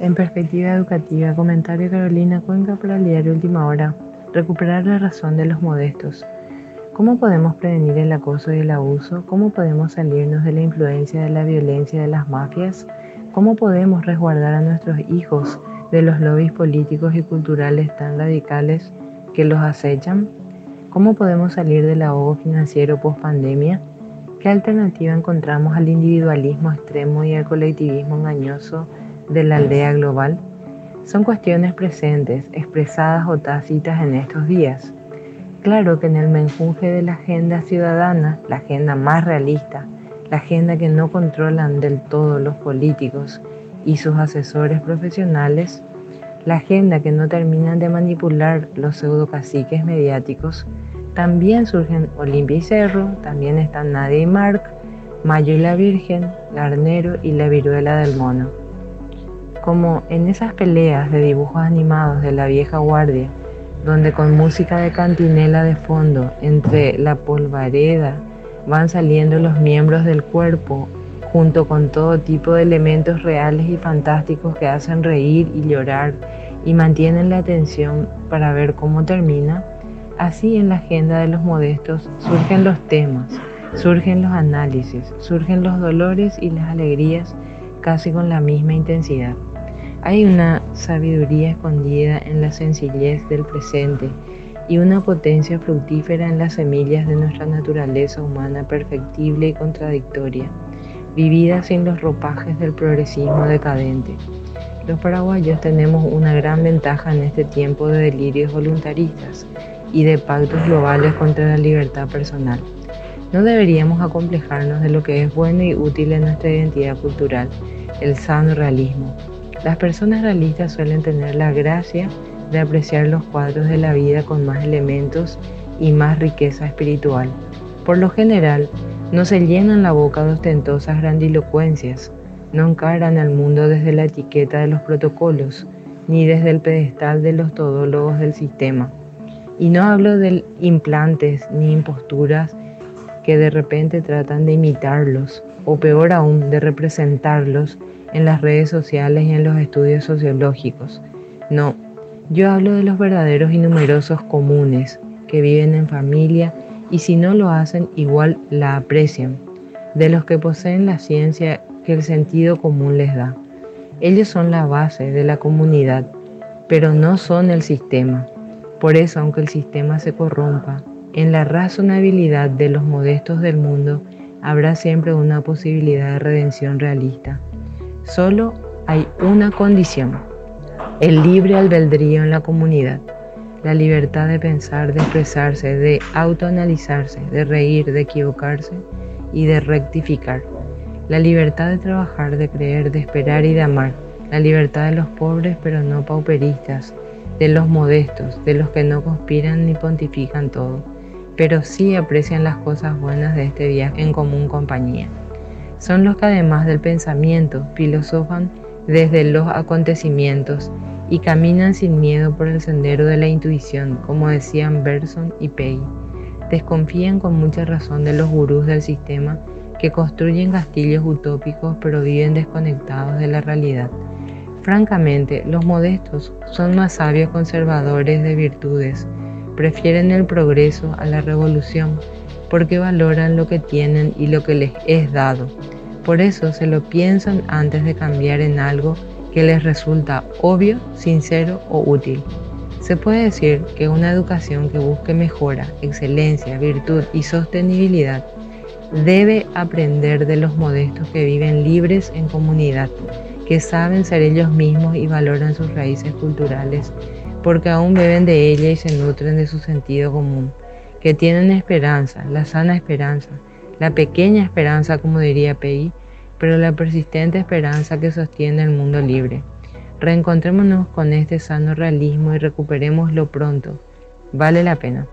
En perspectiva educativa, comentario Carolina Cuenca para el diario Última Hora. Recuperar la razón de los modestos. ¿Cómo podemos prevenir el acoso y el abuso? ¿Cómo podemos salirnos de la influencia de la violencia de las mafias? ¿Cómo podemos resguardar a nuestros hijos de los lobbies políticos y culturales tan radicales que los acechan? ¿Cómo podemos salir del ahogo financiero post pandemia? ¿Qué alternativa encontramos al individualismo extremo y al colectivismo engañoso de la aldea global? Son cuestiones presentes, expresadas o tácitas en estos días. Claro que en el menjunje de la agenda ciudadana, la agenda más realista, la agenda que no controlan del todo los políticos y sus asesores profesionales, la agenda que no terminan de manipular los pseudocaciques mediáticos, también surgen Olimpia y Cerro, también están Nadia y Mark, Mayo y la Virgen, Garnero y la Viruela del Mono. Como en esas peleas de dibujos animados de la vieja guardia, donde con música de cantinela de fondo, entre la polvareda, van saliendo los miembros del cuerpo, junto con todo tipo de elementos reales y fantásticos que hacen reír y llorar y mantienen la atención para ver cómo termina, Así en la agenda de los modestos surgen los temas, surgen los análisis, surgen los dolores y las alegrías casi con la misma intensidad. Hay una sabiduría escondida en la sencillez del presente y una potencia fructífera en las semillas de nuestra naturaleza humana perfectible y contradictoria, vivida sin los ropajes del progresismo decadente. Los paraguayos tenemos una gran ventaja en este tiempo de delirios voluntaristas y de pactos globales contra la libertad personal. No deberíamos acomplejarnos de lo que es bueno y útil en nuestra identidad cultural, el sano realismo. Las personas realistas suelen tener la gracia de apreciar los cuadros de la vida con más elementos y más riqueza espiritual. Por lo general, no se llenan la boca de ostentosas grandilocuencias, no encaran al mundo desde la etiqueta de los protocolos, ni desde el pedestal de los todólogos del sistema. Y no hablo de implantes ni imposturas que de repente tratan de imitarlos, o peor aún, de representarlos en las redes sociales y en los estudios sociológicos. No, yo hablo de los verdaderos y numerosos comunes que viven en familia y si no lo hacen igual la aprecian, de los que poseen la ciencia que el sentido común les da. Ellos son la base de la comunidad, pero no son el sistema. Por eso, aunque el sistema se corrompa, en la razonabilidad de los modestos del mundo habrá siempre una posibilidad de redención realista. Solo hay una condición, el libre albedrío en la comunidad, la libertad de pensar, de expresarse, de autoanalizarse, de reír, de equivocarse y de rectificar. La libertad de trabajar, de creer, de esperar y de amar. La libertad de los pobres pero no pauperistas, de los modestos, de los que no conspiran ni pontifican todo, pero sí aprecian las cosas buenas de este viaje en común compañía. Son los que además del pensamiento filosofan desde los acontecimientos y caminan sin miedo por el sendero de la intuición, como decían Berson y Pei. Desconfían con mucha razón de los gurús del sistema que construyen castillos utópicos pero viven desconectados de la realidad. Francamente, los modestos son más sabios conservadores de virtudes, prefieren el progreso a la revolución, porque valoran lo que tienen y lo que les es dado. Por eso se lo piensan antes de cambiar en algo que les resulta obvio, sincero o útil. Se puede decir que una educación que busque mejora, excelencia, virtud y sostenibilidad debe aprender de los modestos que viven libres en comunidad que saben ser ellos mismos y valoran sus raíces culturales, porque aún beben de ella y se nutren de su sentido común, que tienen esperanza, la sana esperanza, la pequeña esperanza, como diría Pei, pero la persistente esperanza que sostiene el mundo libre. Reencontrémonos con este sano realismo y recuperémoslo pronto. Vale la pena.